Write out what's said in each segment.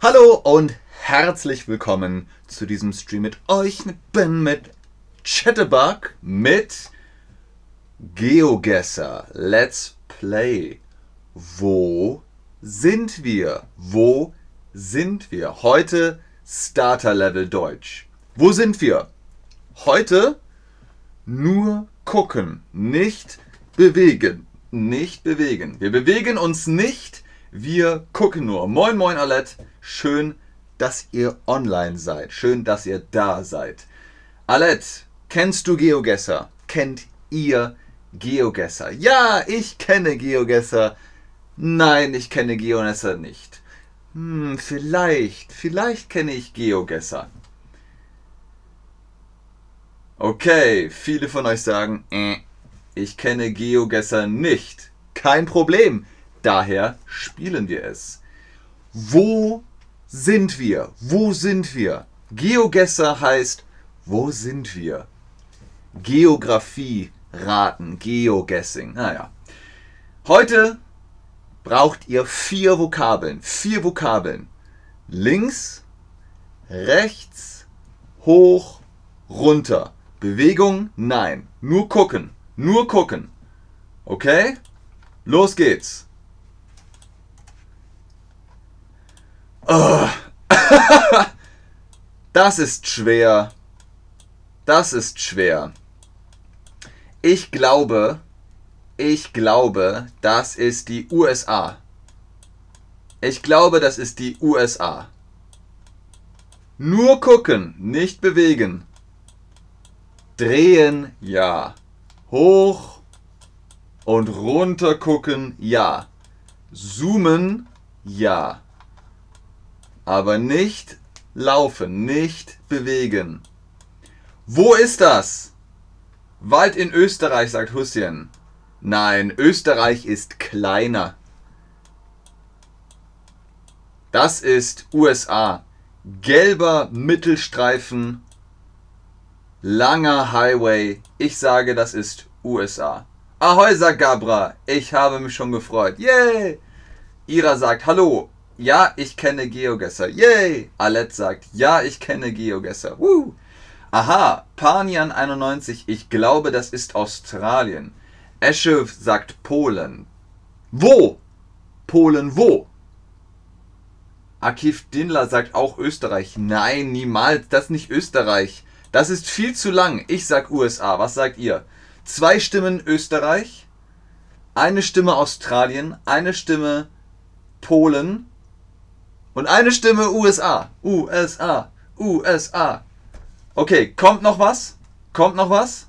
Hallo und herzlich willkommen zu diesem Stream mit euch, mit Ben, mit Chatterbug, mit GeoGuessr. Let's play. Wo sind wir? Wo sind wir? Heute Starter Level Deutsch. Wo sind wir? Heute nur gucken, nicht bewegen. Nicht bewegen. Wir bewegen uns nicht, wir gucken nur. Moin, moin, Alette. Schön, dass ihr online seid. Schön, dass ihr da seid. Alette, kennst du GeoGuessr? Kennt ihr GeoGuessr? Ja, ich kenne GeoGuessr. Nein, ich kenne GeoGuessr nicht. Hm, vielleicht, vielleicht kenne ich GeoGuessr. Okay, viele von euch sagen, äh, ich kenne GeoGuessr nicht. Kein Problem. Daher spielen wir es. Wo sind wir? Wo sind wir? GeoGuessr heißt, wo sind wir? Geografie raten, Geoguessing. Naja. Heute braucht ihr vier Vokabeln. Vier Vokabeln. Links, rechts, hoch, runter. Bewegung? Nein. Nur gucken. Nur gucken. Okay? Los geht's. Oh. das ist schwer. Das ist schwer. Ich glaube, ich glaube, das ist die USA. Ich glaube, das ist die USA. Nur gucken, nicht bewegen. Drehen, ja. Hoch und runter gucken, ja. Zoomen, ja aber nicht laufen, nicht bewegen. Wo ist das? Wald in Österreich, sagt Hussein. Nein, Österreich ist kleiner. Das ist USA. Gelber Mittelstreifen, langer Highway. Ich sage, das ist USA. Ahoi, sagt Gabra. Ich habe mich schon gefreut. Yay! Ira sagt Hallo. Ja, ich kenne GeoGuessr. Yay! Alette sagt, ja, ich kenne GeoGuessr. Woo! Aha, Panian91, ich glaube, das ist Australien. Esche sagt Polen. Wo? Polen wo? Akif Dinler sagt auch Österreich. Nein, niemals, das ist nicht Österreich. Das ist viel zu lang. Ich sag USA. Was sagt ihr? Zwei Stimmen Österreich, eine Stimme Australien, eine Stimme Polen und eine Stimme USA. USA. USA. Okay, kommt noch was? Kommt noch was?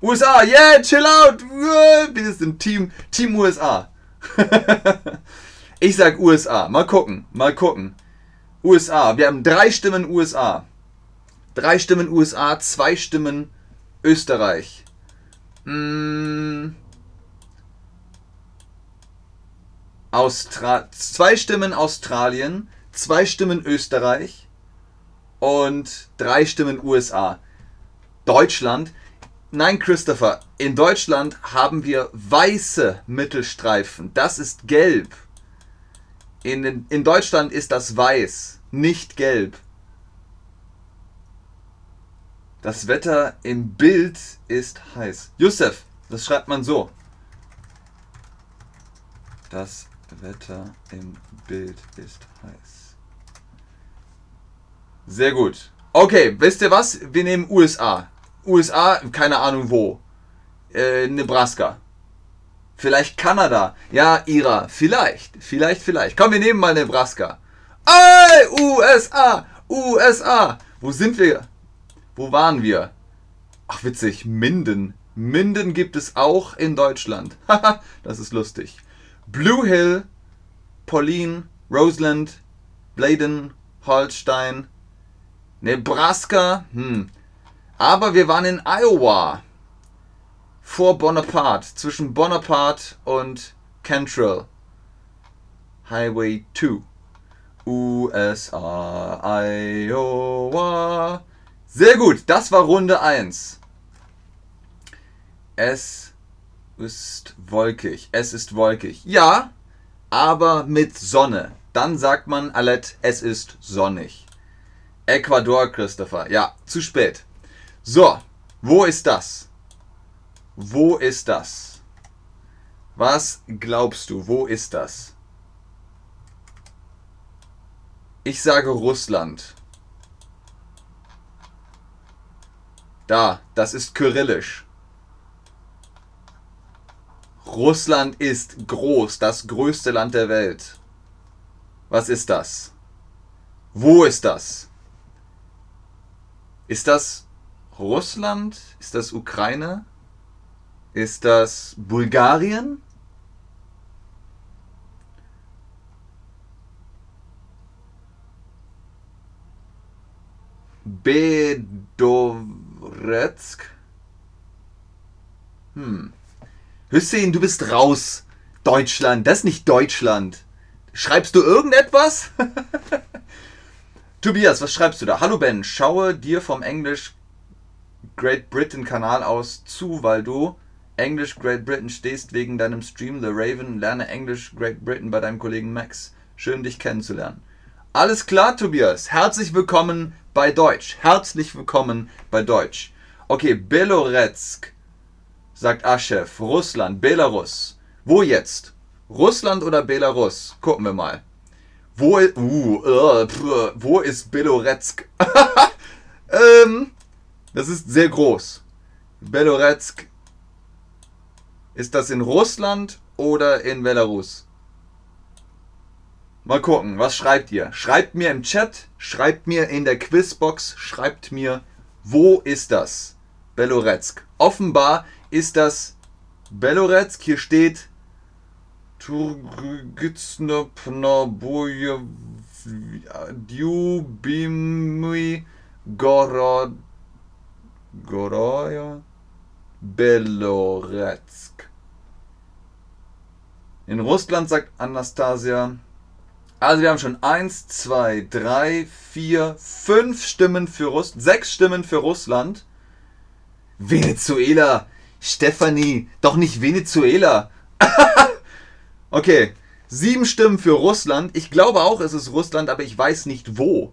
USA, yeah, chill out. Wir sind Team, Team USA. ich sag USA. Mal gucken, mal gucken. USA. Wir haben drei Stimmen USA. Drei Stimmen USA, zwei Stimmen Österreich. Mmh. Austra zwei Stimmen Australien, zwei Stimmen Österreich und drei Stimmen USA. Deutschland. Nein, Christopher, in Deutschland haben wir weiße Mittelstreifen. Das ist gelb. In, in Deutschland ist das weiß, nicht gelb. Das Wetter im Bild ist heiß. Josef, das schreibt man so. Das Wetter im Bild ist heiß. Sehr gut. Okay, wisst ihr was? Wir nehmen USA. USA, keine Ahnung wo. Äh, Nebraska. Vielleicht Kanada. Ja, Ira. Vielleicht. Vielleicht, vielleicht. Komm, wir nehmen mal Nebraska. Ey, USA. USA. Wo sind wir? Wo waren wir? Ach, witzig. Minden. Minden gibt es auch in Deutschland. Haha, das ist lustig. Blue Hill, Pauline, Roseland, Bladen, Holstein, Nebraska, hm. Aber wir waren in Iowa. Vor Bonaparte, zwischen Bonaparte und Cantrell. Highway 2. USA, Iowa. Sehr gut, das war Runde 1. Es ist wolkig. Es ist wolkig. Ja, aber mit Sonne. dann sagt man, Alet, es ist sonnig. Ecuador, Christopher. Ja, zu spät. So, wo ist das? Wo ist das? Was glaubst du, wo ist das? Ich sage Russland. Da, das ist kyrillisch. Russland ist groß, das größte Land der Welt. Was ist das? Wo ist das? Ist das Russland? Ist das Ukraine? Ist das Bulgarien? Bedoretsk? Hm. Hüssein, du bist raus. Deutschland, das ist nicht Deutschland. Schreibst du irgendetwas? Tobias, was schreibst du da? Hallo Ben, schaue dir vom Englisch Great Britain Kanal aus zu, weil du Englisch Great Britain stehst wegen deinem Stream The Raven. Lerne Englisch Great Britain bei deinem Kollegen Max. Schön dich kennenzulernen. Alles klar, Tobias. Herzlich willkommen bei Deutsch. Herzlich willkommen bei Deutsch. Okay, Beloretsk, sagt Aschef. Russland, Belarus. Wo jetzt? Russland oder Belarus? Gucken wir mal. Wo, uh, uh, pff, wo ist Beloretsk? ähm, das ist sehr groß. Beloretsk. Ist das in Russland oder in Belarus? Mal gucken, was schreibt ihr? Schreibt mir im Chat, schreibt mir in der Quizbox, schreibt mir, wo ist das? Beloretsk. Offenbar ist das Beloretsk. Hier steht Djubimi Gorod Goroja Beloretsk. In Russland sagt Anastasia. Also wir haben schon 1, 2, 3, 4, 5 Stimmen für Russland, 6 Stimmen für Russland. Venezuela. Stefanie, doch nicht Venezuela. okay, 7 Stimmen für Russland. Ich glaube auch, es ist Russland, aber ich weiß nicht wo.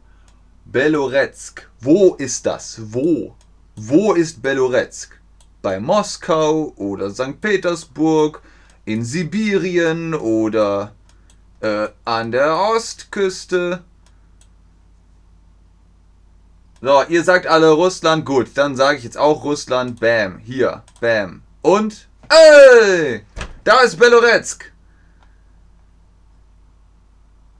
Beloretsk. Wo ist das? Wo? Wo ist Beloretsk? Bei Moskau oder St. Petersburg, in Sibirien oder äh, an der Ostküste. So, ihr sagt alle Russland, gut, dann sage ich jetzt auch Russland, bam, hier, bam. Und, ey, da ist Beloretsk.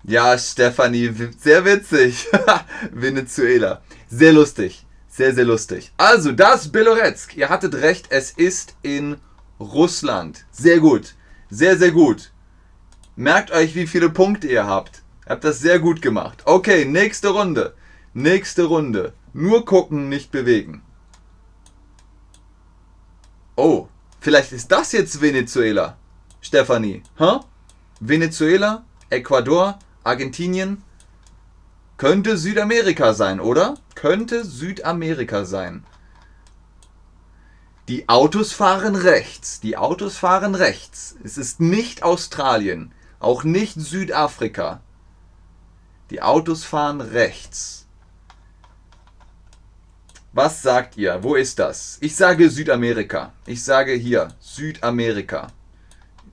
Ja, Stefanie, sehr witzig. Venezuela. Sehr lustig. Sehr, sehr lustig. Also, das Beloretsk. Ihr hattet recht, es ist in Russland. Sehr gut. Sehr, sehr gut. Merkt euch, wie viele Punkte ihr habt. Ihr habt das sehr gut gemacht. Okay, nächste Runde. Nächste Runde. Nur gucken, nicht bewegen. Oh, vielleicht ist das jetzt Venezuela. Stefanie. Huh? Venezuela, Ecuador, Argentinien. Könnte Südamerika sein, oder? Könnte Südamerika sein. Die Autos fahren rechts. Die Autos fahren rechts. Es ist nicht Australien. Auch nicht Südafrika. Die Autos fahren rechts. Was sagt ihr? Wo ist das? Ich sage Südamerika. Ich sage hier Südamerika.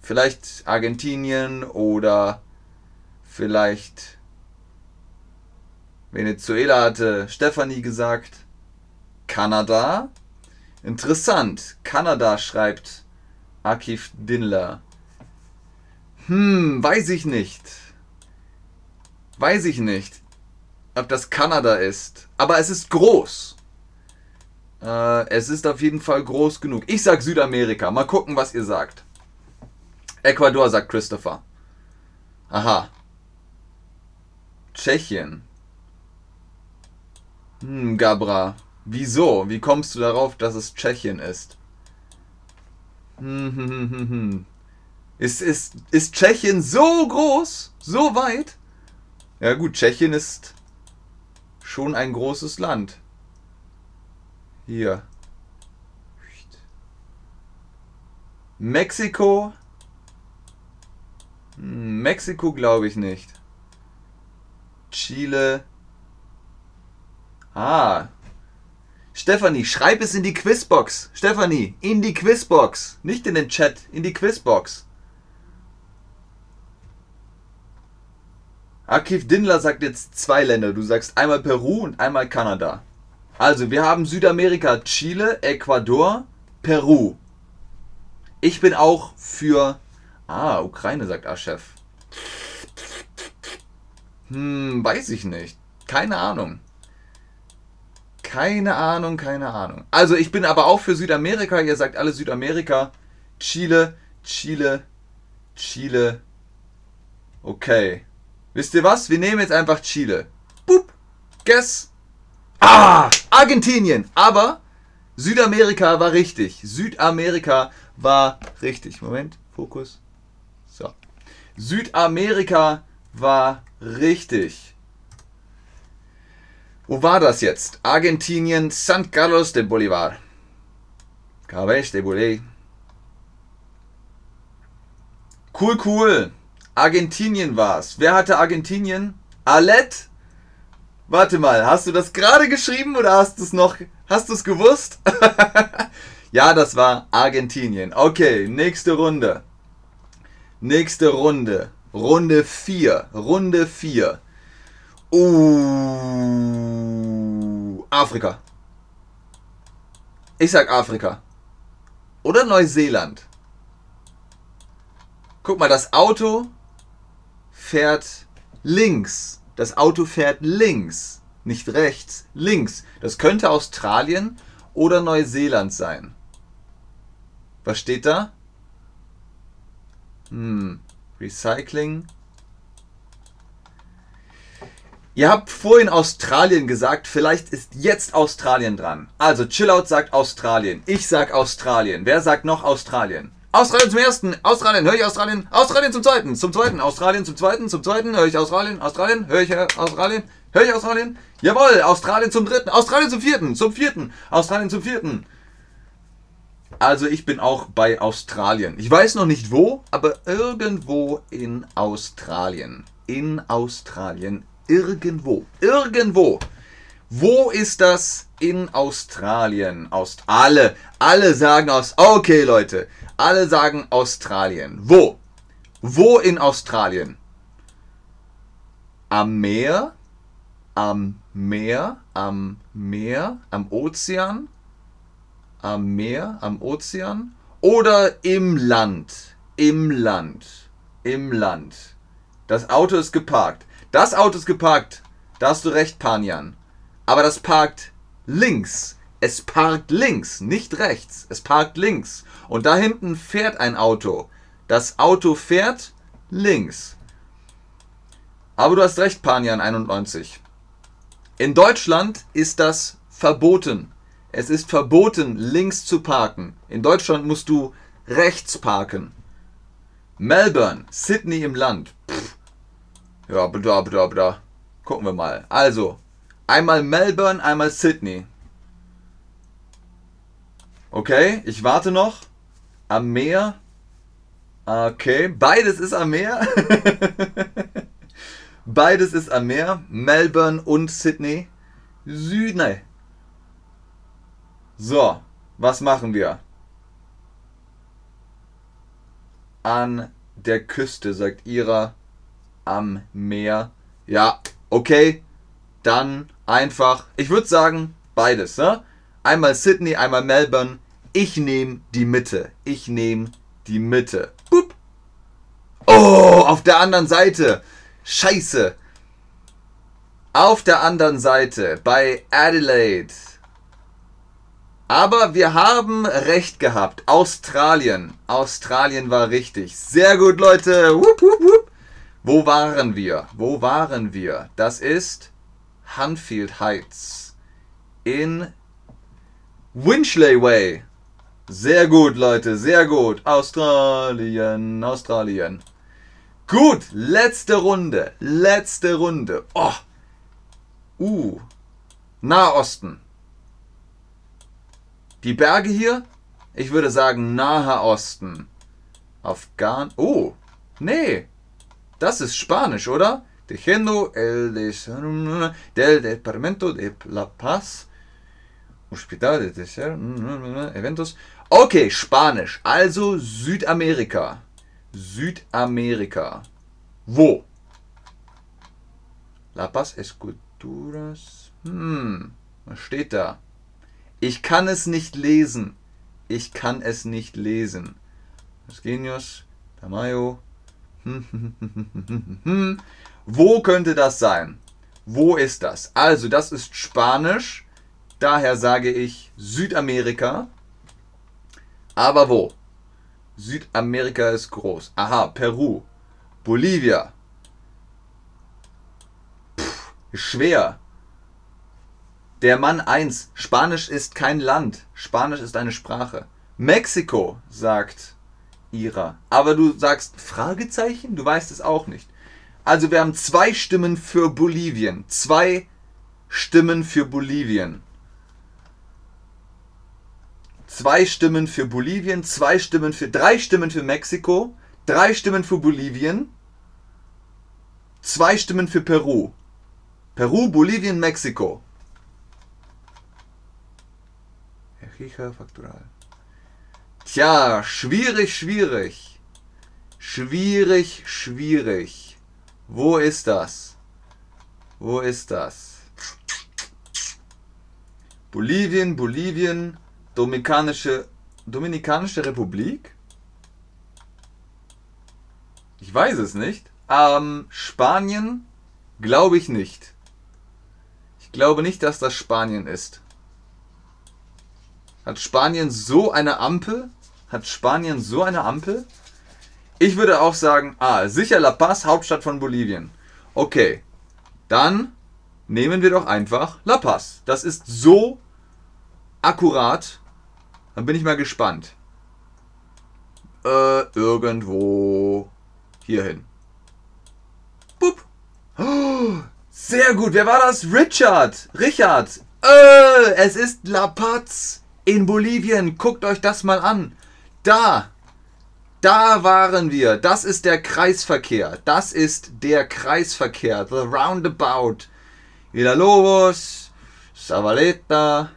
Vielleicht Argentinien oder vielleicht Venezuela hatte Stefanie gesagt. Kanada. Interessant. Kanada schreibt Akif Dinler. Hm, weiß ich nicht. Weiß ich nicht, ob das Kanada ist. Aber es ist groß. Äh, es ist auf jeden Fall groß genug. Ich sag Südamerika. Mal gucken, was ihr sagt. Ecuador, sagt Christopher. Aha. Tschechien. Hm, Gabra. Wieso? Wie kommst du darauf, dass es Tschechien ist? Hm, hm, hm, hm, hm. Ist, ist, ist Tschechien so groß? So weit? Ja gut, Tschechien ist schon ein großes Land. Hier. Mexiko? Hm, Mexiko glaube ich nicht. Chile. Ah. Stefanie, schreib es in die Quizbox. Stefanie, in die Quizbox. Nicht in den Chat, in die Quizbox. Akif Dindler sagt jetzt zwei Länder. Du sagst einmal Peru und einmal Kanada. Also, wir haben Südamerika, Chile, Ecuador, Peru. Ich bin auch für. Ah, Ukraine, sagt Aschef. Hm, weiß ich nicht. Keine Ahnung. Keine Ahnung, keine Ahnung. Also, ich bin aber auch für Südamerika. Ihr sagt alle Südamerika. Chile, Chile, Chile. Okay. Wisst ihr was? Wir nehmen jetzt einfach Chile. Boop. Guess. Ah! Argentinien. Aber Südamerika war richtig. Südamerika war richtig. Moment, Fokus. So. Südamerika war richtig. Wo war das jetzt? Argentinien, San Carlos de Bolivar. Cabez de Bolé. Cool, cool. Argentinien war's. Wer hatte Argentinien? Alet? Warte mal, hast du das gerade geschrieben oder hast du es noch, hast du es gewusst? ja, das war Argentinien. Okay, nächste Runde. Nächste Runde. Runde 4. Runde 4. Uh, Afrika. Ich sag Afrika. Oder Neuseeland. Guck mal, das Auto fährt links. Das Auto fährt links, nicht rechts, links. Das könnte Australien oder Neuseeland sein. Was steht da? Hm, Recycling. Ihr habt vorhin Australien gesagt, vielleicht ist jetzt Australien dran. Also Chillout sagt Australien, ich sag Australien. Wer sagt noch Australien? Australien zum ersten, Australien, höre ich Australien, Australien zum zweiten, zum zweiten, Australien zum zweiten, zum zweiten, höre ich Australien, Australien, höre ich Australien, höre ich Australien, jawohl, Australien zum dritten, Australien zum vierten, zum vierten, Australien zum vierten. Also ich bin auch bei Australien. Ich weiß noch nicht wo, aber irgendwo in Australien. In Australien. Irgendwo. Irgendwo. Wo ist das in Australien? Aust alle, alle sagen aus. Okay, Leute. Alle sagen Australien. Wo? Wo in Australien? Am Meer? Am Meer? Am Meer? Am Ozean? Am Meer? Am Ozean? Oder im Land? Im Land. Im Land. Das Auto ist geparkt. Das Auto ist geparkt. Da hast du recht, Panjan. Aber das parkt links. Es parkt links, nicht rechts. Es parkt links. Und da hinten fährt ein Auto. Das Auto fährt links. Aber du hast recht, Panian 91. In Deutschland ist das verboten. Es ist verboten, links zu parken. In Deutschland musst du rechts parken. Melbourne, Sydney im Land. Pff. Ja, bla bla bla. Gucken wir mal. Also, einmal Melbourne, einmal Sydney. Okay, ich warte noch. Am Meer. Okay, beides ist am Meer. beides ist am Meer. Melbourne und Sydney. Sydney. So, was machen wir? An der Küste, sagt Ira. Am Meer. Ja, okay. Dann einfach. Ich würde sagen, beides, ne? Einmal Sydney, einmal Melbourne. Ich nehme die Mitte. Ich nehme die Mitte. Boop. Oh, auf der anderen Seite. Scheiße. Auf der anderen Seite bei Adelaide. Aber wir haben recht gehabt. Australien. Australien war richtig. Sehr gut, Leute. Wupp, wupp, wupp. Wo waren wir? Wo waren wir? Das ist Hunfield Heights in Winchley Way. Sehr gut, Leute, sehr gut. Australien, Australien. Gut, letzte Runde, letzte Runde. Oh. Uh. Nahosten. Die Berge hier? Ich würde sagen Nahe Osten. Afghan. Oh. Nee. Das ist Spanisch, oder? Tejiendo el del Departamento de La Paz. Hospital de Eventos. Okay, Spanisch. Also Südamerika. Südamerika. Wo? La Paz Esculturas. Hm, was steht da? Ich kann es nicht lesen. Ich kann es nicht lesen. Los Genios, Tamayo. Wo könnte das sein? Wo ist das? Also, das ist Spanisch. Daher sage ich Südamerika. Aber wo? Südamerika ist groß. Aha, Peru. Bolivia. Pff, schwer. Der Mann 1. Spanisch ist kein Land. Spanisch ist eine Sprache. Mexiko, sagt Ira. Aber du sagst Fragezeichen? Du weißt es auch nicht. Also wir haben zwei Stimmen für Bolivien. Zwei Stimmen für Bolivien. Zwei Stimmen für Bolivien, zwei Stimmen für drei Stimmen für Mexiko, drei Stimmen für Bolivien, zwei Stimmen für Peru. Peru, Bolivien, Mexiko. Riecher Faktoral. Tja, schwierig, schwierig. Schwierig, schwierig. Wo ist das? Wo ist das? Bolivien, Bolivien, Dominikanische, Dominikanische Republik? Ich weiß es nicht. Ähm, Spanien? Glaube ich nicht. Ich glaube nicht, dass das Spanien ist. Hat Spanien so eine Ampel? Hat Spanien so eine Ampel? Ich würde auch sagen, ah, sicher La Paz, Hauptstadt von Bolivien. Okay, dann nehmen wir doch einfach La Paz. Das ist so akkurat. Dann bin ich mal gespannt. Äh, irgendwo hierhin. Bup. Oh, sehr gut. Wer war das? Richard. Richard. Äh, es ist La Paz in Bolivien. Guckt euch das mal an. Da. Da waren wir. Das ist der Kreisverkehr. Das ist der Kreisverkehr. The Roundabout. Villalobos, Zavaleta,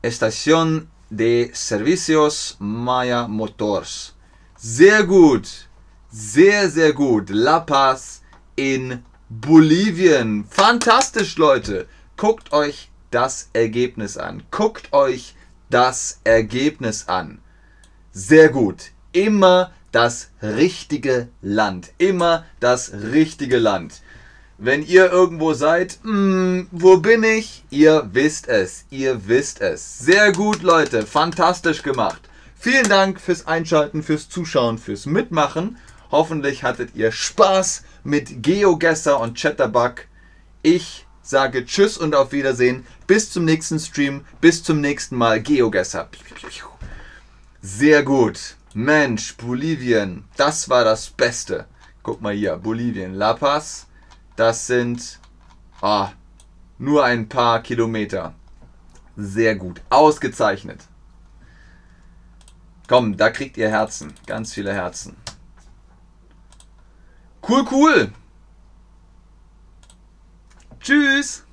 Estación de Servicios Maya Motors. Sehr gut. Sehr, sehr gut. La Paz in Bolivien. Fantastisch, Leute. Guckt euch das Ergebnis an. Guckt euch das Ergebnis an. Sehr gut. Immer das richtige Land. Immer das richtige Land. Wenn ihr irgendwo seid, mh, hm, wo bin ich? Ihr wisst es. Ihr wisst es. Sehr gut, Leute. Fantastisch gemacht. Vielen Dank fürs Einschalten, fürs Zuschauen, fürs Mitmachen. Hoffentlich hattet ihr Spaß mit GeoGesser und Chatterbug. Ich sage Tschüss und auf Wiedersehen. Bis zum nächsten Stream. Bis zum nächsten Mal. GeoGesser. Sehr gut. Mensch, Bolivien. Das war das Beste. Guck mal hier. Bolivien. La Paz. Das sind ah, nur ein paar Kilometer. Sehr gut. Ausgezeichnet. Komm, da kriegt ihr Herzen. Ganz viele Herzen. Cool, cool. Tschüss.